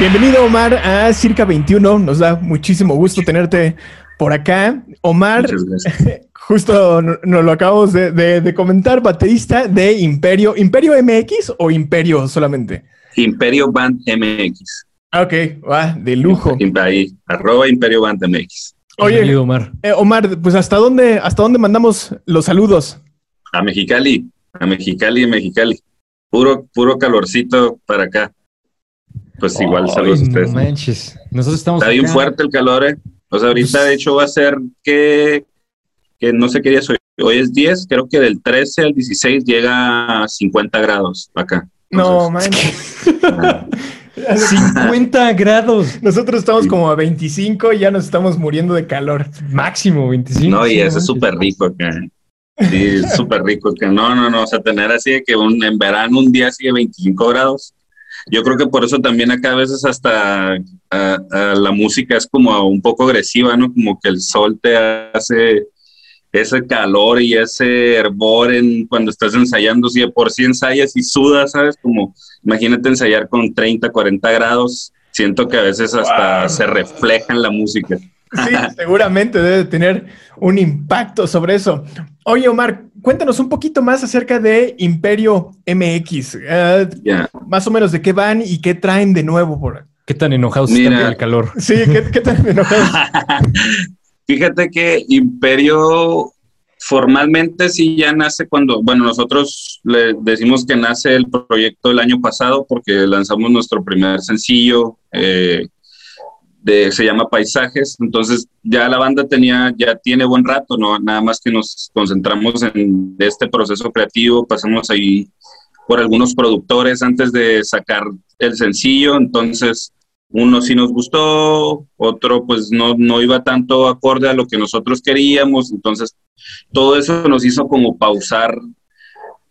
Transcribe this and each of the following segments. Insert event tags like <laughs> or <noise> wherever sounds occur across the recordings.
Bienvenido Omar a Circa 21, nos da muchísimo gusto tenerte por acá. Omar, <laughs> justo nos lo acabamos de, comentar, baterista de Imperio. ¿Imperio MX o Imperio solamente? Imperio Band MX. Ok, va, de lujo. Ahí, arroba Imperio Band MX. Oye, Omar. Eh, Omar, pues ¿hasta dónde, ¿hasta dónde mandamos los saludos? A Mexicali, a Mexicali, Mexicali. Puro, puro calorcito para acá. Pues igual, saludos a ustedes. Manches. Nosotros estamos Está bien fuerte el calor, ¿eh? O sea, ahorita pues de hecho va a ser que, que no sé qué día soy. Hoy es 10, creo que del 13 al 16 llega a 50 grados acá. no, manches. 50 <laughs> grados. Nosotros estamos como a 25 y ya nos estamos muriendo de calor. Máximo 25. No, y eso es súper rico acá. Sí, súper rico. Que no, no, no. O sea, tener así de que un, en verano un día sigue 25 grados yo creo que por eso también acá a veces hasta la música es como un poco agresiva, ¿no? Como que el sol te hace ese calor y ese hervor en cuando estás ensayando, si de por sí ensayas y sudas, ¿sabes? Como imagínate ensayar con 30, 40 grados, siento que a veces hasta se refleja en la música. Sí, seguramente debe tener un impacto sobre eso. Oye, Omar, cuéntanos un poquito más acerca de Imperio MX. Eh, más o menos de qué van y qué traen de nuevo por ¿Qué tan enojados están con el calor? Sí, ¿qué, tan <laughs> enojados? Fíjate que Imperio formalmente sí ya nace cuando, bueno, nosotros le decimos que nace el proyecto el año pasado porque lanzamos nuestro primer sencillo. Eh, se llama Paisajes, entonces ya la banda tenía, ya tiene buen rato, ¿no? Nada más que nos concentramos en este proceso creativo, pasamos ahí por algunos productores antes de sacar el sencillo, entonces uno sí nos gustó, otro pues no, no iba tanto acorde a lo que nosotros queríamos, entonces todo eso nos hizo como pausar,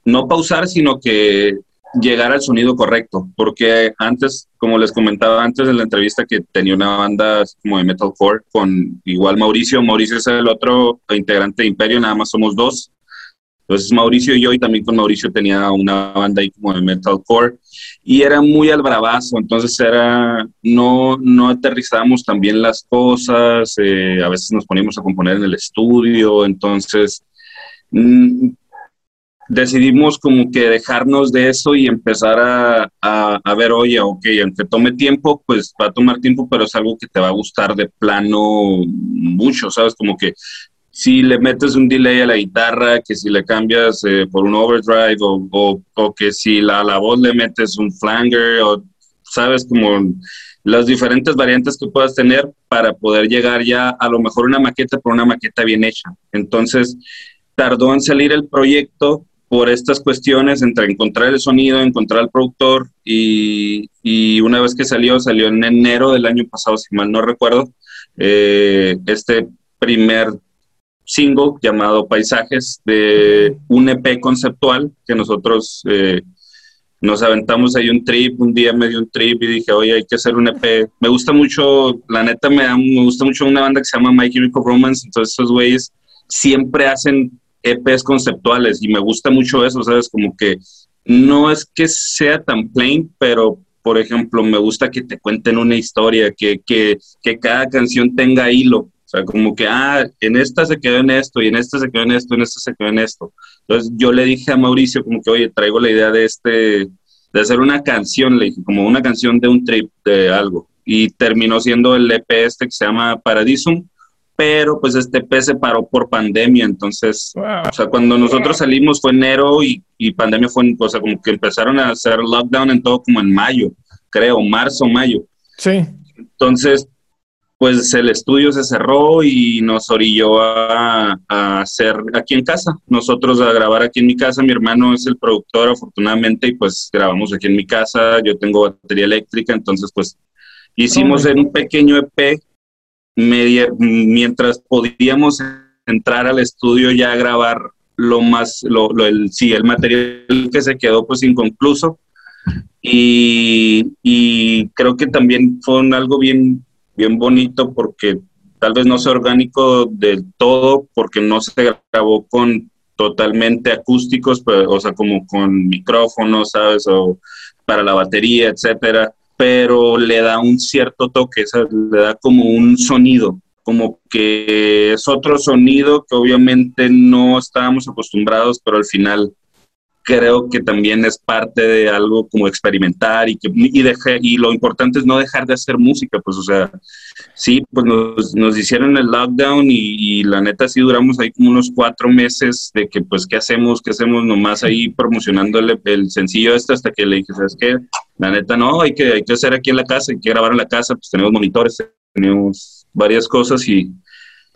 no pausar, sino que llegar al sonido correcto, porque antes, como les comentaba antes en la entrevista, que tenía una banda como de metalcore con igual Mauricio, Mauricio es el otro integrante de Imperio, nada más somos dos. Entonces Mauricio y yo, y también con Mauricio tenía una banda ahí como de metalcore, y era muy al bravazo, entonces era, no, no aterrizábamos también las cosas, eh, a veces nos poníamos a componer en el estudio, entonces mm, decidimos como que dejarnos de eso y empezar a, a, ver, oye, ok, aunque tome tiempo, pues va a tomar tiempo, pero es algo que te va a gustar de plano mucho, ¿sabes? Como que si le metes un delay a la guitarra, que si le cambias eh, por un overdrive o, o, que si la, la voz le metes un flanger o, ¿sabes? Como las diferentes variantes que puedas tener para poder llegar ya a lo mejor una maqueta por una maqueta bien hecha. Entonces, tardó en salir el proyecto, por estas cuestiones entre encontrar el sonido, encontrar el productor y, y, una vez que salió, salió en enero del año pasado, si mal no recuerdo, eh, este primer single llamado Paisajes de un EP conceptual que nosotros eh, nos aventamos ahí un trip, un día me dio un trip y dije, oye, hay que hacer un EP. Me gusta mucho, la neta me, me gusta mucho una banda que se llama My Chemical Romance, entonces esos güeyes siempre hacen EPs conceptuales y me gusta mucho eso, ¿sabes? Como que no es que sea tan plain, pero por ejemplo, me gusta que te cuenten una historia, que, que, que cada canción tenga hilo. O sea, como que, ah, en esta se quedó en esto, y en esta se quedó en esto, en esta se quedó en esto. Entonces yo le dije a Mauricio como que, oye, traigo la idea de este, de hacer una canción, le dije, como una canción de un trip, de algo. Y terminó siendo el EP este que se llama Paradisum, pero pues este P se paró por pandemia, entonces, o sea, cuando nosotros salimos fue enero y, y, pandemia fue, o sea, como que empezaron a hacer lockdown en todo como en mayo, creo, marzo, mayo. Sí. Entonces, pues el estudio se cerró y nos orilló a, a, hacer aquí en casa, nosotros a grabar aquí en mi casa, mi hermano es el productor afortunadamente y pues grabamos aquí en mi casa, yo tengo batería eléctrica, entonces pues hicimos en un pequeño EP media, mientras podíamos entrar al estudio ya a grabar lo más, lo, el, sí, el material que se quedó pues inconcluso. Y, creo que también fue algo bien, bien bonito porque tal vez no sea orgánico del todo porque no se grabó con totalmente acústicos, pero, o sea, como con micrófonos, ¿sabes? O para la batería, etcétera pero le da un cierto toque, le da como un sonido, como que es otro sonido que obviamente no estábamos acostumbrados, pero al final creo que también es parte de algo como experimentar y, que, y, y lo importante es no dejar de hacer música, pues o sea, sí, pues nos, nos hicieron el lockdown y, la neta sí duramos ahí como unos cuatro meses de que pues qué hacemos, qué hacemos nomás ahí promocionando el, el sencillo este hasta que le dije, ¿sabes qué? La neta no, hay que, hay que hacer aquí en la casa, hay que grabar en la casa, pues tenemos monitores, tenemos varias cosas y,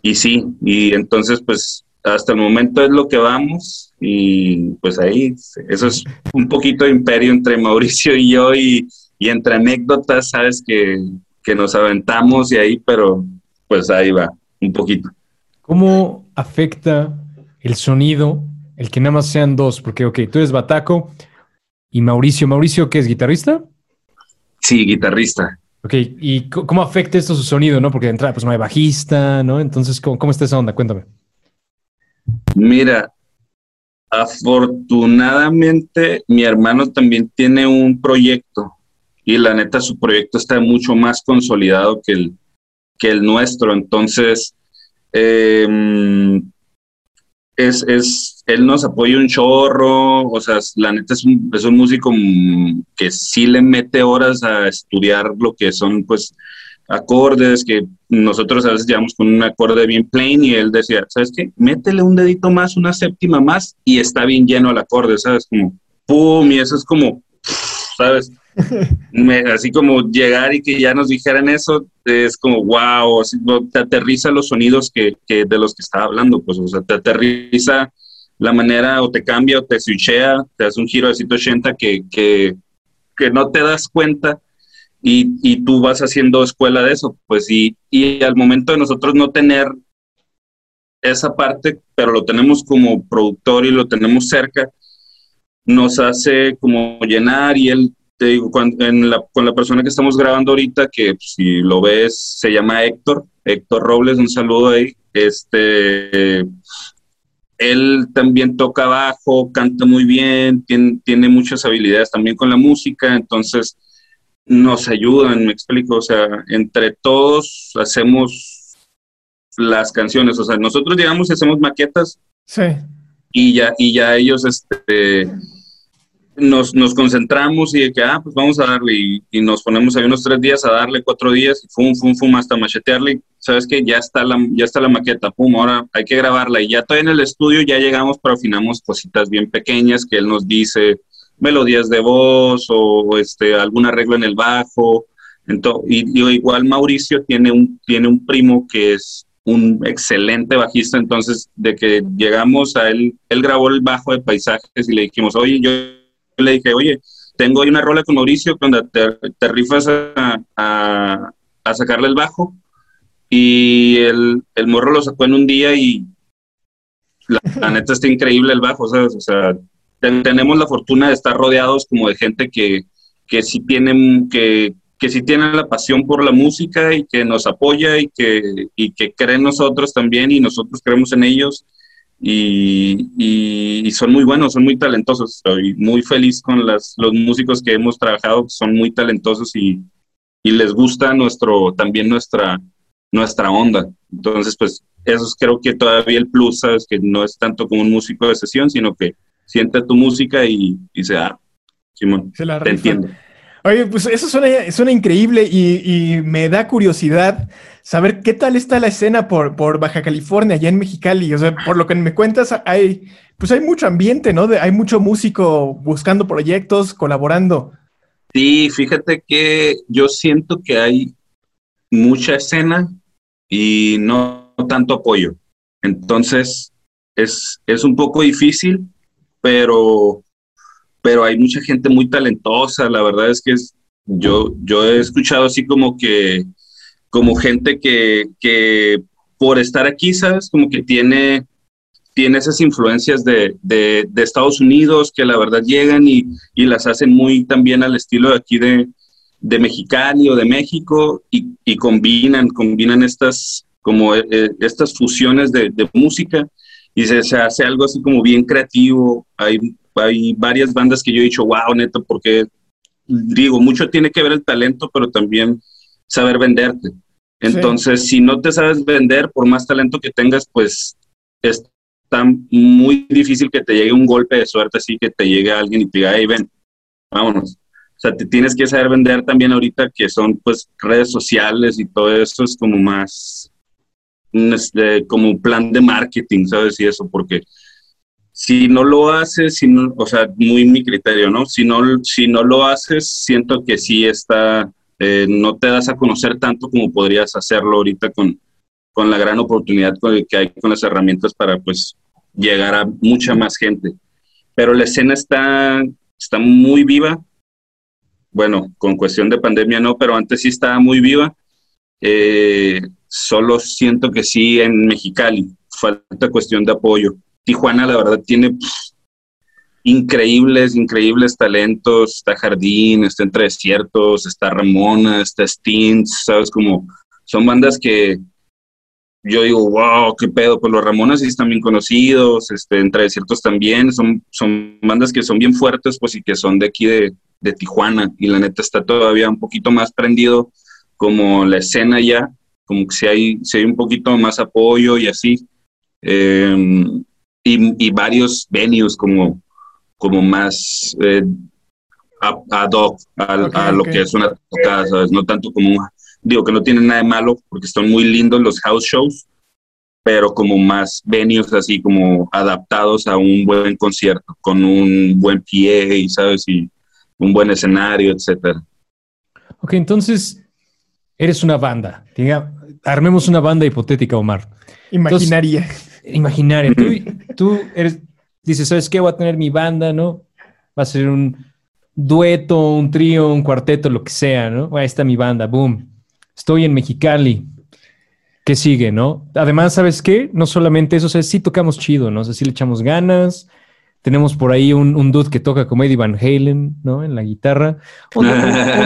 y sí, y entonces pues hasta el momento es lo que vamos y pues ahí, eso es un poquito de imperio entre <laughs> Mauricio y yo y, y entre anécdotas, sabes que, que, nos aventamos y ahí, pero pues ahí va, un poquito. ¿Cómo afecta el sonido el que nada más sean dos? Porque, ok, tú eres Bataco y Mauricio. ¿Mauricio qué es, guitarrista? Sí, guitarrista. Ok, ¿y cómo afecta esto su sonido, no? Porque de entrada, pues no hay bajista, ¿no? Entonces, ¿cómo, cómo está esa onda? Cuéntame. Mira, afortunadamente mi hermano también tiene un proyecto y la neta su proyecto está mucho más consolidado que el, que el nuestro. Entonces, em, es, es, él nos apoya un chorro, o sea, la neta es un, es un músico que sí le mete horas a estudiar lo que son, pues, acordes que nosotros a veces llevamos con un acorde bien plain y él decía, ¿sabes qué? Métele un dedito más, una séptima más y está bien lleno el acorde, ¿sabes? Como, ¡pum! Y eso es como, ¿sabes? <laughs> así como llegar y que ya nos dijeran eso, es como, wow, te aterriza los sonidos que, que, de los que estaba hablando, pues, o sea, te aterriza la manera o te cambia o te switchea, te hace un giro de 180 que, que, que no te das cuenta y, y, tú vas haciendo escuela de eso, pues y, y al momento de nosotros no tener esa parte, pero lo tenemos como productor y lo tenemos cerca, nos hace como llenar y él, te digo, en la, con la persona que estamos grabando ahorita, que si lo ves, se llama Héctor, Héctor Robles, un saludo ahí, este, él también toca bajo, canta muy bien, tiene muchas habilidades también con la música, entonces nos ayudan, me explico, o sea, entre todos hacemos las canciones, o sea, nosotros llegamos y hacemos maquetas. Sí. Y ya, y ya ellos, este, nos, nos concentramos y de que, ah, pues vamos a darle, y, nos ponemos ahí unos tres días a darle, cuatro días, y fum, fum, fum, hasta machetearle, sabes que ya está la, ya está la maqueta, pum, ahora hay que grabarla, y ya todavía en el estudio ya llegamos, pero afinamos cositas bien pequeñas que él nos dice, melodías de voz o este, algún arreglo en el bajo. Entonces, y, igual Mauricio tiene un, tiene un primo que es un excelente bajista, entonces de que llegamos a él, él grabó el bajo de paisajes y le dijimos, oye, yo le dije, oye, tengo ahí una rola con Mauricio cuando te, rifas a, a, sacarle el bajo y el, el, morro lo sacó en un día y la neta está increíble el bajo, ¿sabes? O sea, tenemos la fortuna de estar rodeados como de gente que, que sí tienen, que, que sí tienen la pasión por la música y que nos apoya y que, y que cree en nosotros también y nosotros creemos en ellos. Y, y, son muy buenos, son muy talentosos. Estoy muy feliz con las, los músicos que hemos trabajado, son muy talentosos y, y les gusta nuestro, también nuestra, nuestra onda. Entonces, pues eso es creo que todavía el plus, ¿sabes? Que no es tanto como un músico de sesión, sino que siente tu música y, y se da. Simón, te entiendo. Oye, pues eso suena, suena increíble y, me da curiosidad saber qué tal está la escena por, por Baja California, allá en Mexicali. O sea, por lo que me cuentas, hay, pues hay mucho ambiente, ¿no? hay mucho músico buscando proyectos, colaborando. Sí, fíjate que yo siento que hay mucha escena y no tanto apoyo. Entonces, es, es un poco difícil pero, pero hay mucha gente muy talentosa, la verdad es que yo, yo he escuchado así como que, como gente que, que por estar aquí, ¿sabes? Como que tiene, tiene esas influencias de, de, de Estados Unidos que la verdad llegan y, y, las hacen muy también al estilo de aquí de, de Mexicali o de México y, combinan, combinan estas, como eh, eh, estas fusiones de música y se, hace algo así como bien creativo. Hay, hay varias bandas que yo he dicho, wow, neto, ¿por qué, digo, mucho tiene que ver el talento, pero también saber venderte. Entonces, si no te sabes vender, por más talento que tengas, pues está muy difícil que te llegue un golpe de suerte así, que te llegue alguien y te diga, hey, ven, vámonos. O sea, te tienes que saber vender también ahorita que son pues redes sociales y todo eso es como más, este, como plan de marketing, ¿sabes? Y eso, porque si no lo haces, si no, o sea, muy mi criterio, ¿no? Si no, si no lo haces, siento que sí está, eh, no te das a conocer tanto como podrías hacerlo ahorita con, con la gran oportunidad que hay con las herramientas para, pues, llegar a mucha más gente. Pero la escena está, está muy viva. Bueno, con cuestión de pandemia no, pero antes sí estaba muy viva. Eh, solo siento que sí en Mexicali, falta cuestión de apoyo. Tijuana, la verdad, tiene increíbles, increíbles talentos. Está Jardín, está Entre Desiertos, está Ramona, está Stints, ¿sabes? Como son bandas que yo digo, wow, qué pedo, pues los Ramones sí están bien conocidos, este, Entre Desiertos también, son, son bandas que son bien fuertes, pues y que son de aquí de, de Tijuana, y la neta está todavía un poquito más prendido como la escena ya, como que si hay, si hay un poquito más apoyo y así. Em, y, y, varios venues como, como más eh, ad hoc a, lo que es una tocada, ¿sabes? No tanto como, digo que no tiene nada de malo porque están muy lindos los house shows, pero como más venues así como adaptados a un buen concierto, con un buen pie, ¿sabes? Y un buen escenario, etcétera. Ok, entonces eres una banda. Diga, armemos una banda hipotética, Omar. Imaginaria. imaginaria. Tú, eres, dices, ¿sabes qué? Voy a tener mi banda, ¿no? Va a ser un dueto, un trío, un cuarteto, lo que sea, ¿no? Ahí está mi banda, boom. Estoy en Mexicali. ¿Qué sigue, no? Además, ¿sabes qué? No solamente eso, o sea, sí tocamos chido, ¿no? O sea, sí le echamos ganas, tenemos por ahí un, un, dude que toca como Eddie Van Halen, ¿no? En la guitarra. Un,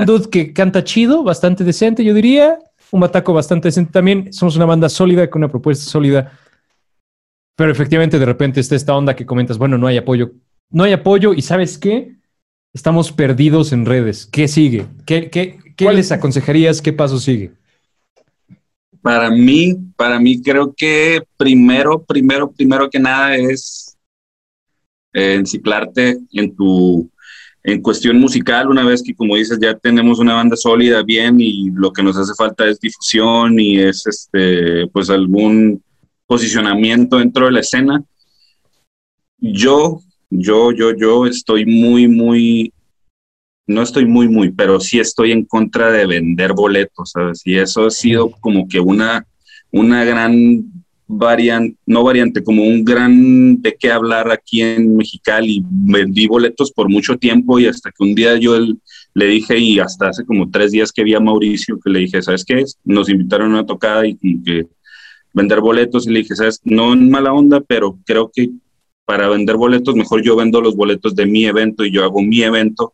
dude que canta chido, bastante decente, yo diría. Un bataco bastante decente también. Somos una banda sólida, con una propuesta sólida. Pero efectivamente, de repente está esta onda que comentas, bueno, no hay apoyo. No hay apoyo y ¿sabes qué? Estamos perdidos en redes. ¿Qué sigue? ¿Qué, qué, qué les aconsejarías? ¿Qué paso sigue? Para mí, para mí creo que primero, primero, primero que nada es eh, enciclarte en tu en cuestión musical, una vez que, como dices, ya tenemos una banda sólida, bien, y lo que nos hace falta es difusión y es, este, pues, algún posicionamiento dentro de la escena. Yo, yo, yo, yo estoy muy, muy, no estoy muy, muy, pero sí estoy en contra de vender boletos, ¿sabes? Y eso ha sido como que una, una gran variante, no variante, como un gran de qué hablar aquí en Mexicali. Vendí boletos por mucho tiempo y hasta que un día yo le dije, y hasta hace como tres días que vi a Mauricio, que le dije, ¿sabes qué? Nos invitaron a una tocada y que vender boletos y le dije, ¿sabes? No en mala onda, pero creo que para vender boletos mejor yo vendo los boletos de mi evento y yo hago mi evento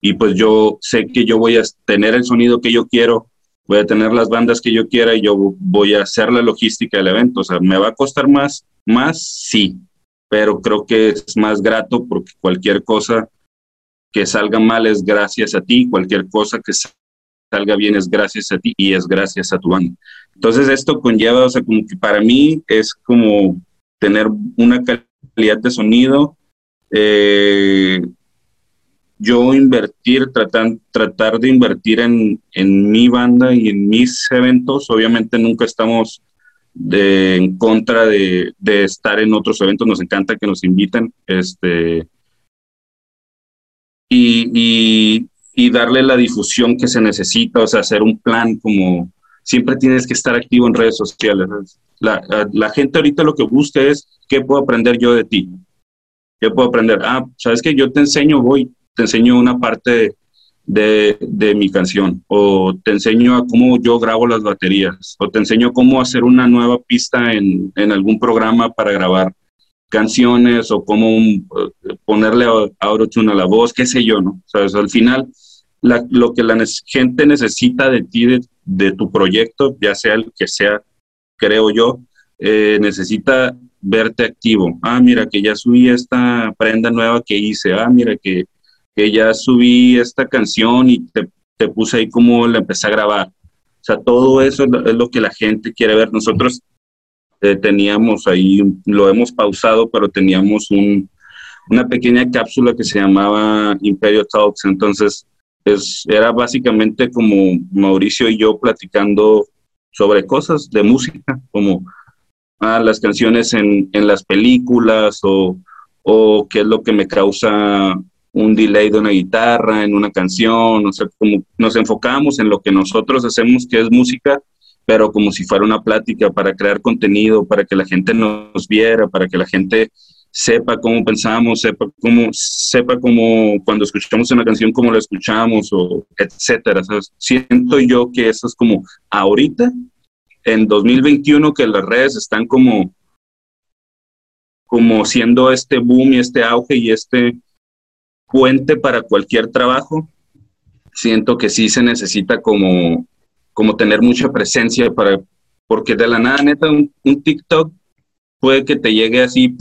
y pues yo sé que yo voy a tener el sonido que yo quiero voy a tener las bandas que yo quiera y yo voy a hacer la logística del evento. O sea, ¿me va a costar más? Más, sí, pero creo que es más grato porque cualquier cosa que salga mal es gracias a ti, cualquier cosa que salga bien es gracias a ti y es gracias a tu banda. Entonces esto conlleva, o sea, como que para mí es como tener una calidad de sonido, eh, yo invertir, tratar, de invertir en, en, mi banda y en mis eventos. Obviamente nunca estamos de, en contra de, de, estar en otros eventos, nos encanta que nos inviten. Este, y, y, darle la difusión que se necesita, o sea, hacer un plan como siempre tienes que estar activo en redes sociales. La, la gente ahorita lo que busca es, ¿qué puedo aprender yo de ti? ¿Qué puedo aprender? Ah, sabes que yo te enseño, voy, te enseño una parte de, de, mi canción, o te enseño a cómo yo grabo las baterías, o te enseño cómo hacer una nueva pista en, en algún programa para grabar canciones, o cómo eh, ponerle autotune a la voz, qué sé yo, ¿no? Sea, al final, lo que la gente necesita de ti, de, de, tu proyecto, ya sea el que sea, creo yo, eh, necesita verte activo. Ah, mira que ya subí esta prenda nueva que hice. Ah, mira que que ya subí esta canción y te, te puse ahí como la empecé a grabar. O sea, todo eso es lo que la gente quiere ver. Nosotros eh, teníamos ahí, lo hemos pausado, pero teníamos un, una pequeña cápsula que se llamaba Imperio Talks. Entonces, es, era básicamente como Mauricio y yo platicando sobre cosas de música, como ah, las canciones en, en las películas o, o qué es lo que me causa un delay de una guitarra en una canción, o sea, como nos enfocamos en lo que nosotros hacemos, que es música, pero como si fuera una plática para crear contenido, para que la gente nos viera, para que la gente sepa cómo pensamos, sepa cómo, sepa cómo cuando escuchamos una canción, cómo la escuchamos, o etcétera. siento yo que eso es como ahorita, en 2021, que las redes están como, como siendo este boom y este auge y este puente para cualquier trabajo, siento que sí se necesita como, como tener mucha presencia para, porque de la nada, neta, un, TikTok puede que te llegue así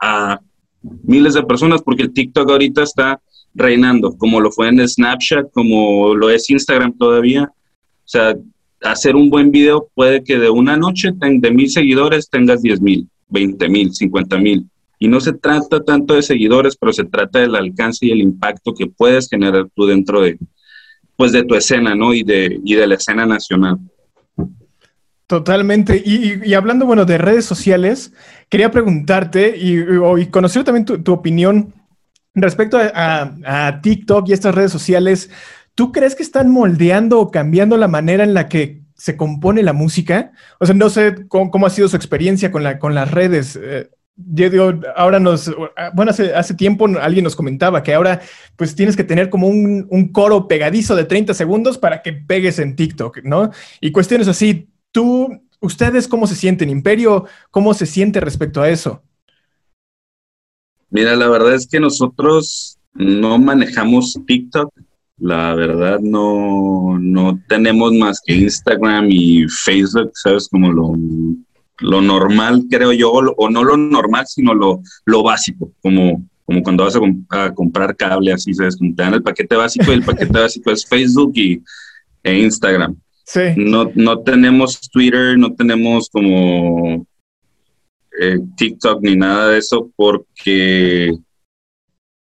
a miles de personas, porque el TikTok ahorita está reinando, como lo fue en Snapchat, como lo es Instagram todavía. O sea, hacer un buen video puede que de una noche de mil seguidores tengas diez mil, veinte mil, cincuenta mil. Y no se trata tanto de seguidores, pero se trata del alcance y el impacto que puedes generar tú dentro de, pues, de tu escena, ¿no? Y de, y de la escena nacional. Totalmente. Y, hablando, bueno, de redes sociales, quería preguntarte y, conocer también tu, opinión respecto a, TikTok y estas redes sociales. ¿Tú crees que están moldeando o cambiando la manera en la que se compone la música? O sea, no sé cómo, ha sido su experiencia con, la, con las redes. Eh, yo digo, ahora nos, bueno, hace, tiempo alguien nos comentaba que ahora pues tienes que tener como un, un, coro pegadizo de 30 segundos para que pegues en TikTok, ¿no? Y cuestiones así, tú, ustedes cómo se sienten, Imperio, cómo se siente respecto a eso. Mira, la verdad es que nosotros no manejamos TikTok, la verdad no, no tenemos más que Instagram y Facebook, ¿sabes? Como lo lo normal, creo yo, o no lo normal, sino lo, lo básico, como, como cuando vas a, comprar cable, así, te dan el paquete básico y el paquete básico es Facebook y, e Instagram. Sí. No, no tenemos Twitter, no tenemos como eh, TikTok ni nada de eso porque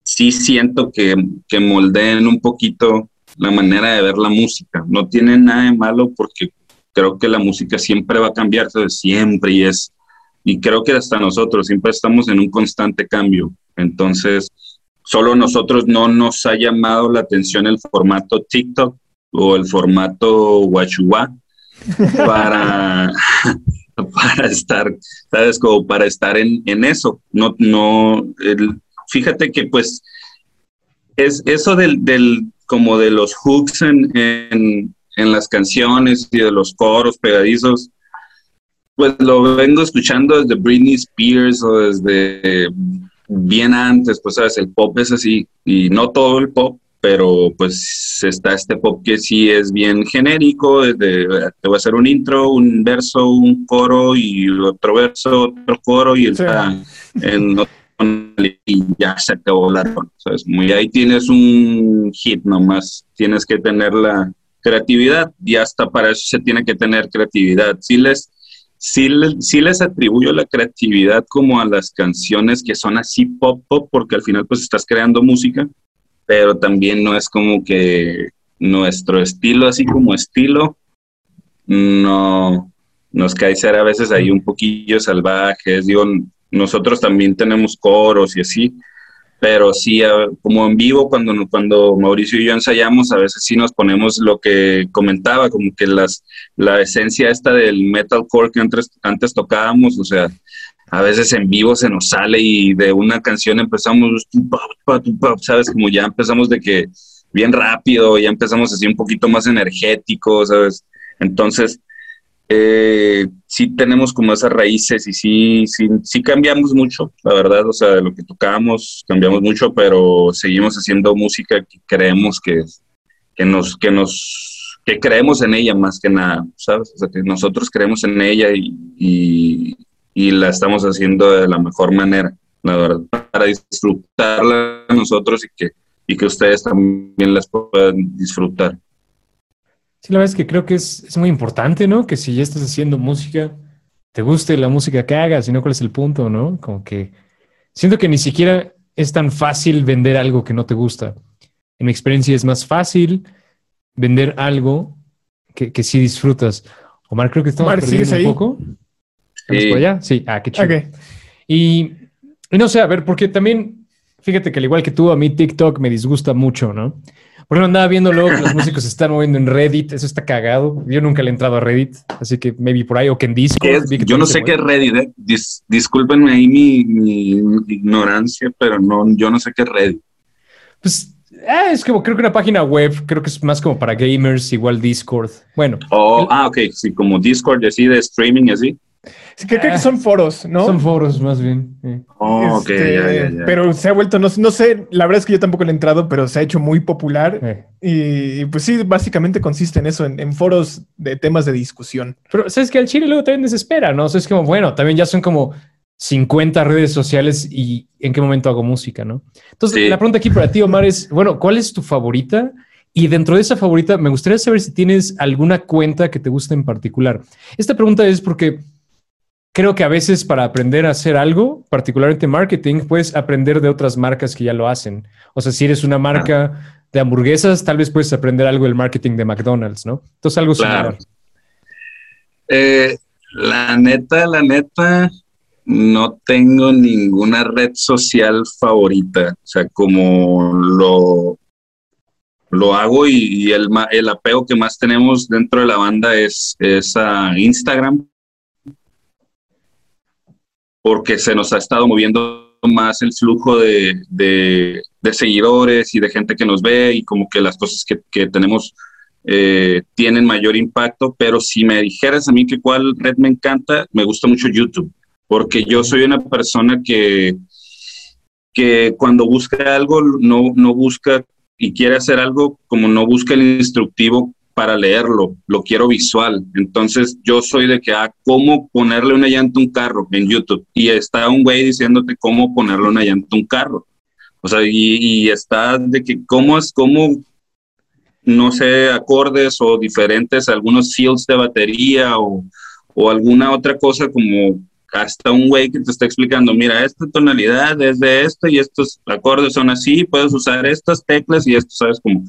sí siento que, que moldeen un poquito la manera de ver la música. No tiene nada de malo porque creo que la música siempre va a cambiar, siempre y es, y creo que hasta nosotros siempre estamos en un constante cambio. Entonces, solo nosotros no nos ha llamado la atención el formato TikTok o el formato Wachua <laughs> para, <laughs> para estar, ¿sabes? Como para estar en, en eso. No, no, fíjate que pues es eso del, del como de los hooks en, en las canciones y de los coros pegadizos, pues lo vengo escuchando desde Britney Spears o desde bien antes, pues sabes, el pop es así, y no todo el pop, pero pues está este pop que sí es bien genérico, desde, te voy a hacer un intro, un verso, un coro y otro verso, otro coro y está en y ya se acabó la ¿sabes? Muy ahí tienes un hit nomás, tienes que tener la, creatividad y hasta para eso se tiene que tener creatividad. Sí les, sí, les, les atribuyo la creatividad como a las canciones que son así pop pop porque al final pues estás creando música, pero también no es como que nuestro estilo así como estilo no nos cae ser a veces ahí un poquillo salvajes, digo, nosotros también tenemos coros y así, pero sí, como en vivo, cuando, cuando Mauricio y yo ensayamos, a veces sí nos ponemos lo que comentaba, como que las, la esencia esta del metalcore que antes, antes tocábamos, o sea, a veces en vivo se nos sale y de una canción empezamos, ¿sabes? Como ya empezamos de que bien rápido, ya empezamos así un poquito más energético, ¿sabes? Entonces, eh, sí tenemos como esas raíces y sí, sí, sí cambiamos mucho, la verdad, o sea, de lo que tocamos cambiamos mucho, pero seguimos haciendo música que creemos que, que nos, que nos, que creemos en ella más que nada, ¿sabes? O sea, que nosotros creemos en ella y, y, la estamos haciendo de la mejor manera, la verdad, para disfrutarla nosotros y que, y que ustedes también las puedan disfrutar. Sí, la verdad es que creo que es, es muy importante, ¿no? Que si ya estás haciendo música, te guste la música que hagas, y no cuál es el punto, ¿no? Como que siento que ni siquiera es tan fácil vender algo que no te gusta. En mi experiencia es más fácil vender algo que, que sí disfrutas. Omar, creo que estamos Omar, ¿sigues perdiendo ahí? un poco. Sí. ¿Estamos por allá? Sí, ah, qué chido. Y no sé, a ver, porque también, fíjate que al igual que tú, a mí TikTok me disgusta mucho, ¿no? Por ejemplo, andaba viendo luego que los músicos se están moviendo en Reddit, eso está cagado. Yo nunca le he entrado a Reddit, así que maybe por ahí o que en Discord. Yo no sé qué es. Reddit, ¿eh? Dis- discúlpenme ahí mi, mi ignorancia, pero no, yo no sé qué es Reddit. Pues ah, es como, creo que una página web, creo que es más como para gamers, igual Discord. Bueno, Oh, El- ah, ok, sí, como Discord, así de streaming, así. Que creo que son foros, ¿no? son foros más bien. eh. Oh, ok, Este, ya, ya, ya. Pero se ha vuelto, no, no sé, la verdad es que yo tampoco le he entrado, pero se ha hecho muy popular. Eh. Y, y, pues sí, básicamente consiste en eso, en, en foros de temas de discusión. Pero sabes que al chile luego también desespera, ¿no? O sea, es como, bueno, también ya son como 50 redes sociales y en qué momento hago música, ¿no? Entonces, Sí. la pregunta aquí para ti, Omar, es, bueno, ¿cuál es tu favorita? Y dentro de esa favorita, me gustaría saber si tienes alguna cuenta que te guste en particular. Esta pregunta es porque creo que a veces para aprender a hacer algo, particularmente marketing, puedes aprender de otras marcas que ya lo hacen. O sea, si eres una marca de hamburguesas, tal vez puedes aprender algo del marketing de McDonald's, ¿no? Entonces, algo Claro. similar. Eh, la neta, la neta, no tengo ninguna red social favorita. O sea, como lo, lo hago y, y el, el apego que más tenemos dentro de la banda es, es a Instagram. Porque se nos ha estado moviendo más el flujo de, de- de seguidores y de gente que nos ve y como que las cosas que, que tenemos eh, tienen mayor impacto, pero si me dijeras a mí que cuál red me encanta, me gusta mucho YouTube, porque yo soy una persona que, que cuando busca algo no, no busca y quiere hacer algo como no busca el instructivo para leerlo, lo quiero visual. Entonces yo soy de que, ah, ¿cómo ponerle una llanta a un carro en YouTube? Y está un güey diciéndote cómo ponerle una llanta a un carro. O sea, y, está de que cómo es, cómo no sé, acordes o diferentes, algunos fields de batería o, o alguna otra cosa como hasta un güey que te está explicando, mira, esta tonalidad es de esto y estos acordes son así, puedes usar estas teclas y esto, ¿sabes? Como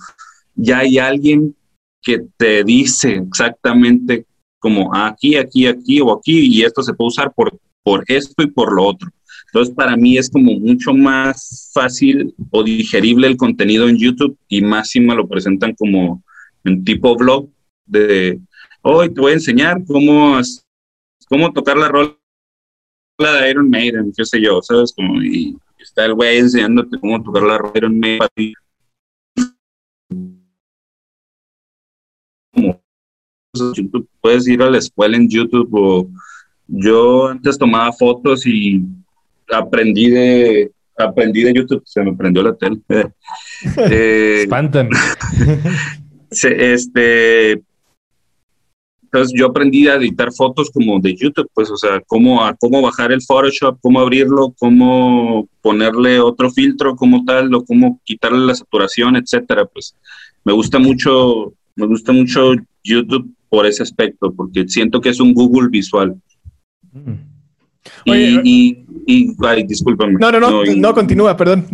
ya hay alguien que te dice exactamente como aquí, aquí, aquí o aquí y esto se puede usar por, por esto y por lo otro. Entonces, para mí es como mucho más fácil o digerible el contenido en YouTube y más me lo presentan como en tipo vlog de hoy te voy a enseñar cómo, cómo tocar la rola de Iron Maiden, qué sé yo, ¿sabes? Como, y está el güey enseñándote cómo tocar la rola de Iron Maiden. YouTube, puedes ir a la escuela en YouTube o yo antes tomaba fotos y aprendí de aprendí de YouTube, se me prendió la tele. <laughs> Eh, Espantan. <laughs> este entonces yo aprendí a editar fotos como de YouTube, pues, o sea, cómo, a cómo bajar el Photoshop, cómo abrirlo, cómo ponerle otro filtro como tal, o cómo quitarle la saturación, etcétera. Pues me gusta mucho, me gusta mucho YouTube por ese aspecto, porque siento que es un Google visual. Mm. Y, Oye, y, y- ay, discúlpame. No, no, no, y- no, continúa, perdón.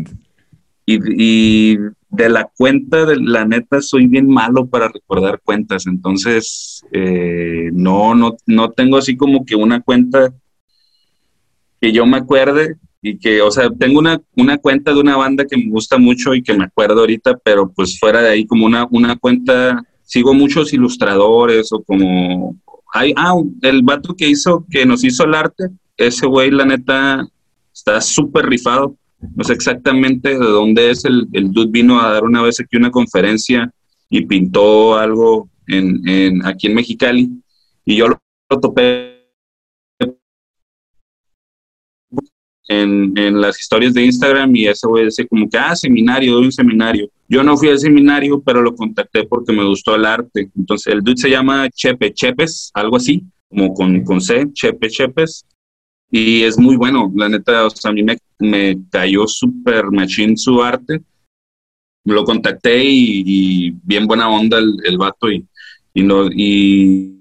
y, y de la cuenta, de la neta, soy bien malo para recordar cuentas. Entonces, eh, no, no, no tengo así como que una cuenta que yo me acuerde y que, o sea, tengo una, una cuenta de una banda que me gusta mucho y que me acuerdo ahorita, pero pues fuera de ahí como una, una cuenta, sigo muchos ilustradores o como, hay, ah, el vato que hizo, que nos hizo el arte, ese güey, la neta, está súper rifado. No sé exactamente de dónde es. El, el dude vino a dar una vez aquí una conferencia y pintó algo en, en- aquí en Mexicali. Y yo lo, lo topé en, en las historias de Instagram y ese güey decía como que, ah, seminario, doy un seminario. Yo no fui al seminario, pero lo contacté porque me gustó el arte. Entonces el dude se llama Chepe Chepes, algo así, como con, con C, Chepe Chepes. Y es muy bueno, la neta, o sea, a mí me, me cayó súper machín su arte. lo contacté y, bien buena onda el, el vato y, y, no, y,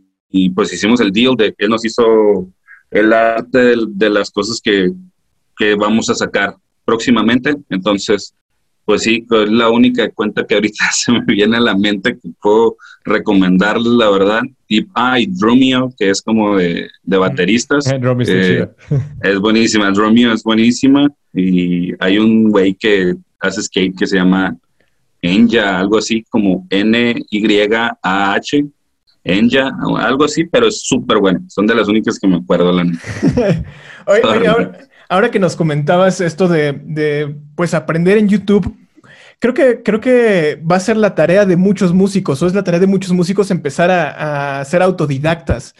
pues hicimos el deal de que él nos hizo el arte de, las cosas que, que, vamos a sacar próximamente. Entonces, pues sí, es la única cuenta que ahorita <laughs> se me viene a la mente que puedo recomendarles, la verdad. Y, ah, y Drumio, que es como de, de bateristas. <laughs> Eh, es buenísima, Drumio es buenísima. Y hay un güey que hace skate que se llama Enya, algo así como N-Y-A-H. Enya, algo así, pero es súper bueno. Son de las únicas que me acuerdo. La <laughs> oye, ahora, que nos comentabas esto de, pues, aprender en YouTube, creo que, creo que va a ser la tarea de muchos músicos, o es la tarea de muchos músicos empezar a, ser autodidactas.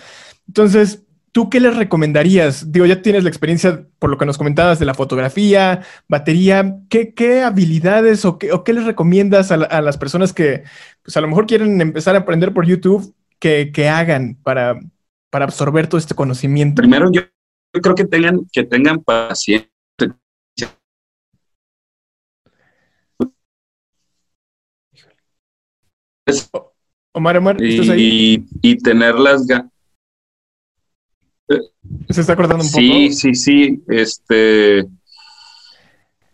Entonces, ¿Tú qué les recomendarías? Digo, ya tienes la experiencia por lo que nos comentabas de la fotografía, batería. ¿Qué, habilidades o qué, les recomiendas a, las personas que pues a lo mejor quieren empezar a aprender por YouTube que, hagan para, para, absorber todo este conocimiento? Primero, yo, creo que tengan, que tengan paciencia. Omar, Omar, ¿estás ahí? Y, y tener las ganas se está acordando un poco. Sí, sí, sí. Este,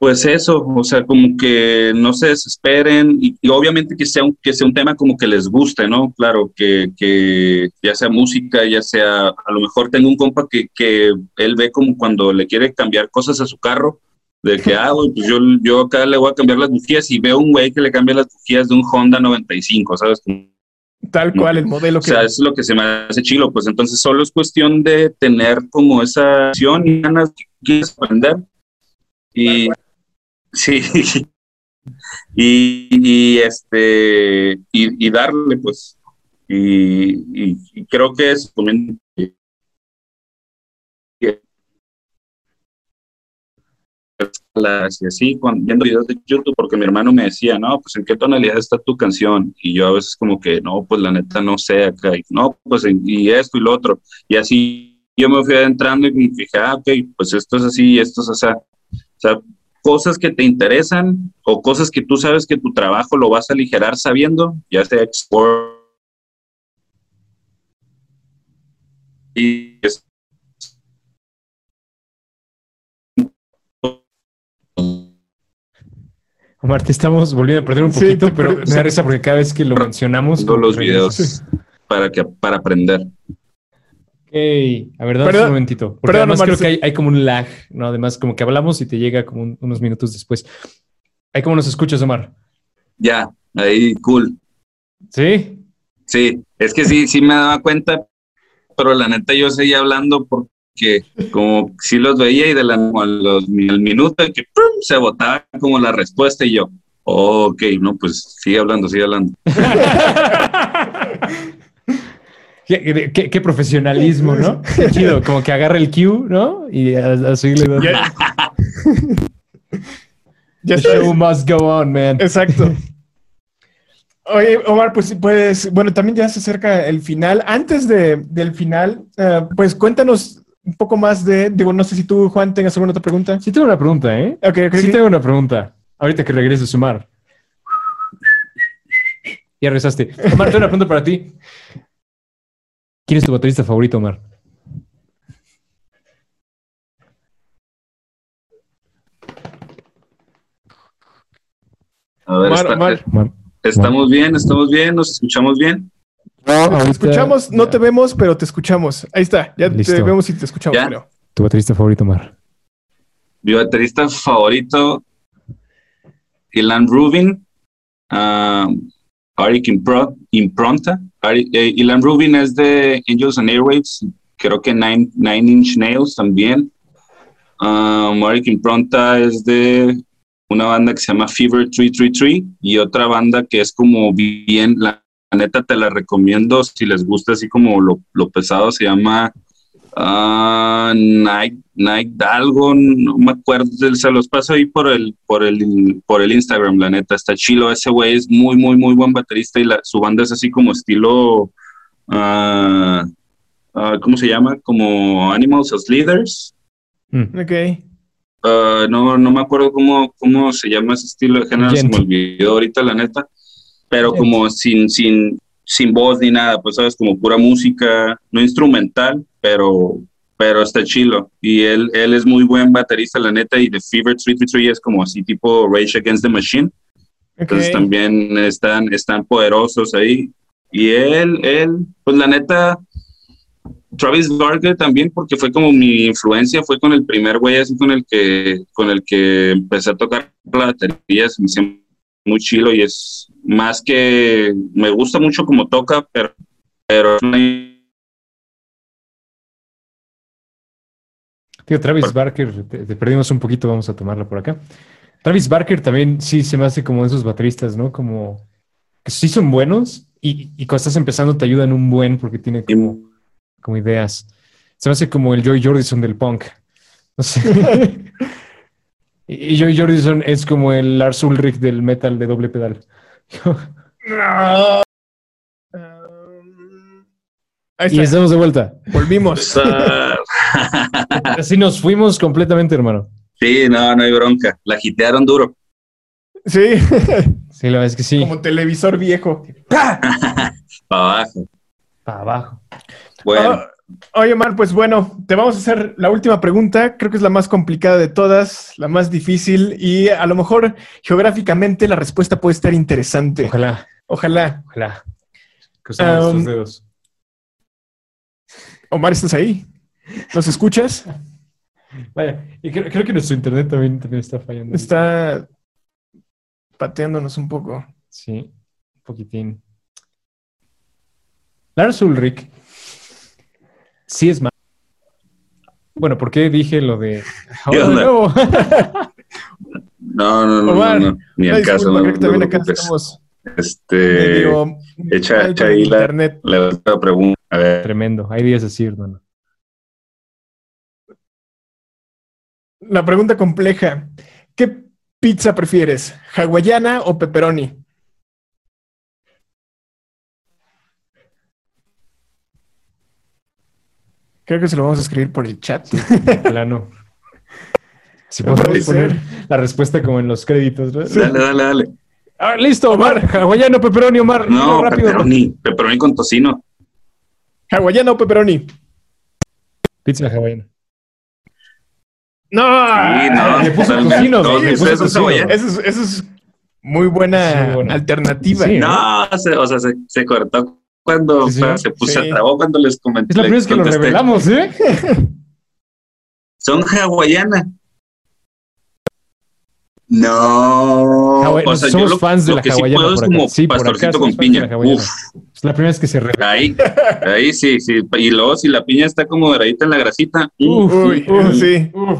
pues eso, o sea, como que no se desesperen y, obviamente que sea, un, que sea un tema como que les guste, ¿no? Claro, que, que, ya sea música, ya sea, a lo mejor tengo un compa que, que él ve como cuando le quiere cambiar cosas a su carro, de que, <laughs> ah, pues yo, yo acá le voy a cambiar las bujías y veo un güey que le cambia las bujías de un Honda 95, ¿sabes? Tal cual el modelo que... O sea, es lo que se me hace chilo, pues entonces solo es cuestión de tener como esa acción y ganas que quieres aprender. Y sí, <laughs> y, este, y, darle, pues, y, y creo que es también y así, viendo videos de YouTube, porque mi hermano me decía, no, pues en qué tonalidad está tu canción, y yo a veces como que, no, pues la neta no sé acá, y, no, pues y esto y lo otro, y así yo me fui adentrando y me fijé, ah, ok, pues esto es así, esto es así, o sea, cosas que te interesan o cosas que tú sabes que tu trabajo lo vas a aligerar sabiendo, ya sea export y Omar, te estamos volviendo a perder un poquito, pero me da risa porque cada vez que lo mencionamos. Todos los videos para, que, para aprender. Ok, a ver, dame un momentito. Porque además creo que hay, como un lag, ¿no? Además, como que hablamos y te llega como unos minutos después. ¿Hay cómo nos escuchas, Omar? Ya, ahí, cool. ¿Sí? Sí, es que sí, sí me daba cuenta, pero la neta yo seguía hablando por, que como si los veía y de la, al minuto que se votaba como la respuesta y yo, ok, no, pues sigue hablando, sigue hablando. <laughs> ¿Qué, profesionalismo, ¿no? chido, como que agarra el cue, ¿no? Y así le da. The show must go on, man. Exacto. <laughs> Oye, Omar, pues, pues, bueno, también ya se acerca el final. Antes de, del final, eh, pues cuéntanos un poco más de, digo, no sé si tú, Juan, tengas alguna otra pregunta. Sí tengo una pregunta, ¿eh? sí, tengo una pregunta. Ahorita que regreses, a sumar. Ya regresaste. Omar, tengo una pregunta para ti. ¿Quién es tu baterista favorito, Omar? A ver, estamos bien, estamos bien, nos escuchamos bien. No, te escuchamos, no te vemos, pero te escuchamos. Ahí está, ya te vemos y te escuchamos, creo. ¿Tu baterista favorito, Mar? Mi baterista favorito, Ilan Rubin, uh, Arik Impronta. Eh, Ilan Rubin es de Angels and Airwaves, creo que Nine, Inch Nails también. Um, Arik Impronta es de una banda que se llama Fever 333 y otra banda que es como bien la neta te la recomiendo si les gusta así como lo, pesado, se llama uh, Nike, Nike algo, no me acuerdo, se los paso ahí por el, por el, por el Instagram, la neta, está chilo, ese güey es muy, muy, muy buen baterista y la, su banda es así como estilo, uh, uh, ¿cómo se llama? Como Animals as Leaders. Mm. Ok. uh, no, no me acuerdo cómo, cómo se llama ese estilo de género, se me olvidó ahorita la neta, pero como sin, sin, sin voz ni nada, pues sabes, como pura música, no instrumental, pero, pero está chilo. Y él, él es muy buen baterista, la neta, y The Fever 333 es como así tipo Rage Against the Machine. Entonces también están, están poderosos ahí. Y él, él, pues la neta, Travis Barker también, porque fue como mi influencia, fue con el primer güey así con el que, con el que empecé a tocar la batería, me hizo muy chilo y es más que, me gusta mucho como toca, pero, pero Tío, Travis Barker, te, perdimos un poquito, vamos a tomarla por acá. Travis Barker también sí se me hace como esos bateristas, ¿no? Como que sí son buenos y, y cuando estás empezando te ayudan un buen porque tiene como como ideas. Se me hace como el Joy Jordison del punk. No sé. <laughs> y Joy Jordison es como el Lars Ulrich del metal de doble pedal. <laughs> y estamos de vuelta. Volvimos. <laughs> Así nos fuimos completamente, hermano. Sí, no, no hay bronca. La gitearon duro. Sí. Sí, la verdad es que sí. Como televisor viejo. Para abajo. Para abajo. Bueno. Ah, oye, Omar, pues bueno, te vamos a hacer la última pregunta. Creo que es la más complicada de todas, la más difícil y a lo mejor geográficamente la respuesta puede estar interesante. Ojalá. Ojalá. Ojalá. Cruzamos um, dedos. Omar, ¿estás ahí? ¿Nos escuchas? Vaya, y creo, que nuestro internet también, también está fallando. Está pateándonos un poco. Sí, un poquitín. Lars Ulrich sí es más. Bueno, ¿por qué dije lo de... <laughs> <laughs> no, no, no, no, ni el caso. No, creo que también acá estamos este, echa, echa ahí la, la, pregunta. A ver. Tremendo, hay días así, hermano. La pregunta compleja. ¿Qué pizza prefieres? ¿Hawaiana o pepperoni? Creo que se lo vamos a escribir por el chat. Plano. Si <laughs> podemos poner la respuesta como en los créditos. Dale, dale, dale. Ah, listo, Omar. Hawaiano, pepperoni, Omar. No, rápido. Pepperoni. Pepperoni con tocino. ¿Hawaiano o pepperoni? Pizza hawaiana. No, sí, no, le puso tocino. No, eso, es, eso, es, muy buena alternativa. no, o sea, se, se cortó cuando se puso a trabó cuando les comenté. Es la primera vez que lo revelamos, ¿eh? Son hawaiana. No. o sea, somos fans de la hawaiana. Por acá. sí, pastorcito con piña. Uf. Es la primera vez que se revela. Ahí, ahí sí, sí. Y luego si la piña está como doradita en la grasita. Uf, uy, uf, sí. Uf.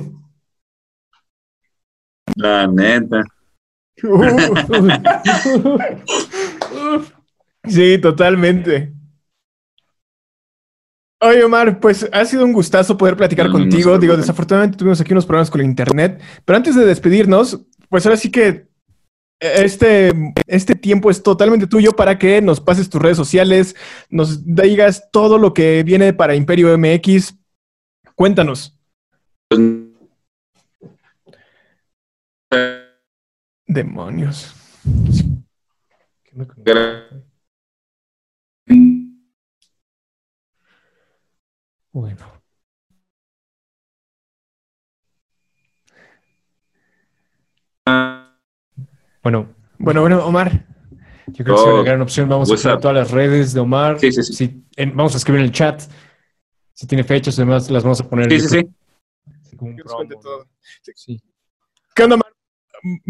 La neta. Sí, totalmente. Oye, Omar, pues ha sido un gustazo poder platicar contigo. Digo, desafortunadamente tuvimos aquí unos problemas con el internet, pero antes de despedirnos, pues ahora sí que este, este tiempo es totalmente tuyo para que nos pases tus redes sociales, nos digas todo lo que viene para Imperio MX. Cuéntanos. Demonios. Bueno. Bueno. Bueno, bueno, Omar. Yo creo que es una gran opción. Vamos a escribir todas las redes de Omar. Sí, sí, sí. vamos a escribir en el chat. Si tiene fechas, además las vamos a poner. Sí, sí, sí. sí. ¿Qué onda, Omar?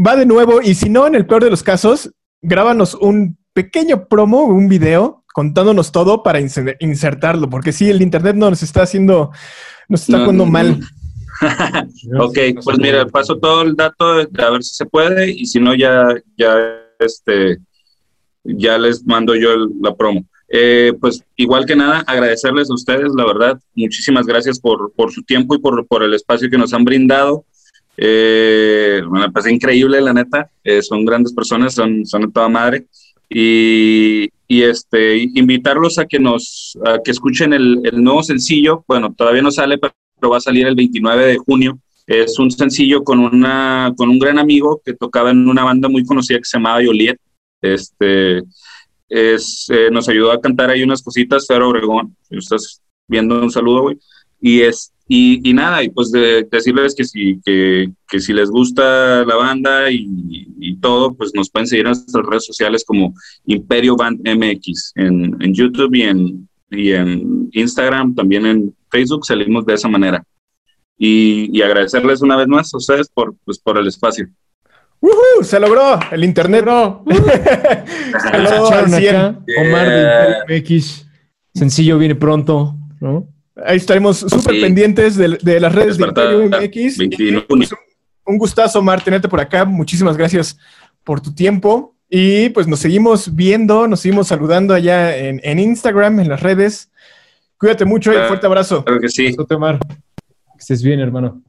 Va de nuevo y si no, en el peor de los casos, grábanos un pequeño promo, un video contándonos todo para insertarlo, porque sí, el internet nos está haciendo, nos está jugando mal. <laughs> ok, pues mira, paso todo el dato a ver si se puede y si no ya, ya, este, ya les mando yo la promo. Eh, pues igual que nada, agradecerles a ustedes, la verdad, muchísimas gracias por, por su tiempo y por, por, el espacio que nos han brindado. Eh, me parece increíble, la neta, eh, son grandes personas, son, son de toda madre y, este, invitarlos a que nos a que escuchen el, nuevo sencillo. Bueno, todavía no sale, pero va a salir el 29 de junio. Es un sencillo con, una, con un gran amigo que tocaba en una banda muy conocida que se llamaba Joliet. Este, es, eh, nos ayudó a cantar ahí unas cositas, Fero Obregón. Si estás viendo, un saludo, güey. Y, es, y, y, nada, y pues de, decirles que si, que, que, si les gusta la banda y, y, todo, pues nos pueden seguir en nuestras redes sociales como Imperio Band MX en, en YouTube y en, y en Instagram, también en Facebook, salimos de esa manera. Y, y agradecerles una vez más a ustedes por, pues, por el espacio. Uh Se logró el internet. <laughs> No. Omar de MX. Sencillo viene pronto, ¿no? Ahí estaremos súper pendientes de, de, las redes de MX. Pues, un gustazo, Omar, tenerte por acá. Muchísimas gracias por tu tiempo. Y pues nos seguimos viendo, nos seguimos saludando allá en, en Instagram, en las redes. Cuídate mucho y fuerte abrazo. Claro que sí. Que estés bien, hermano.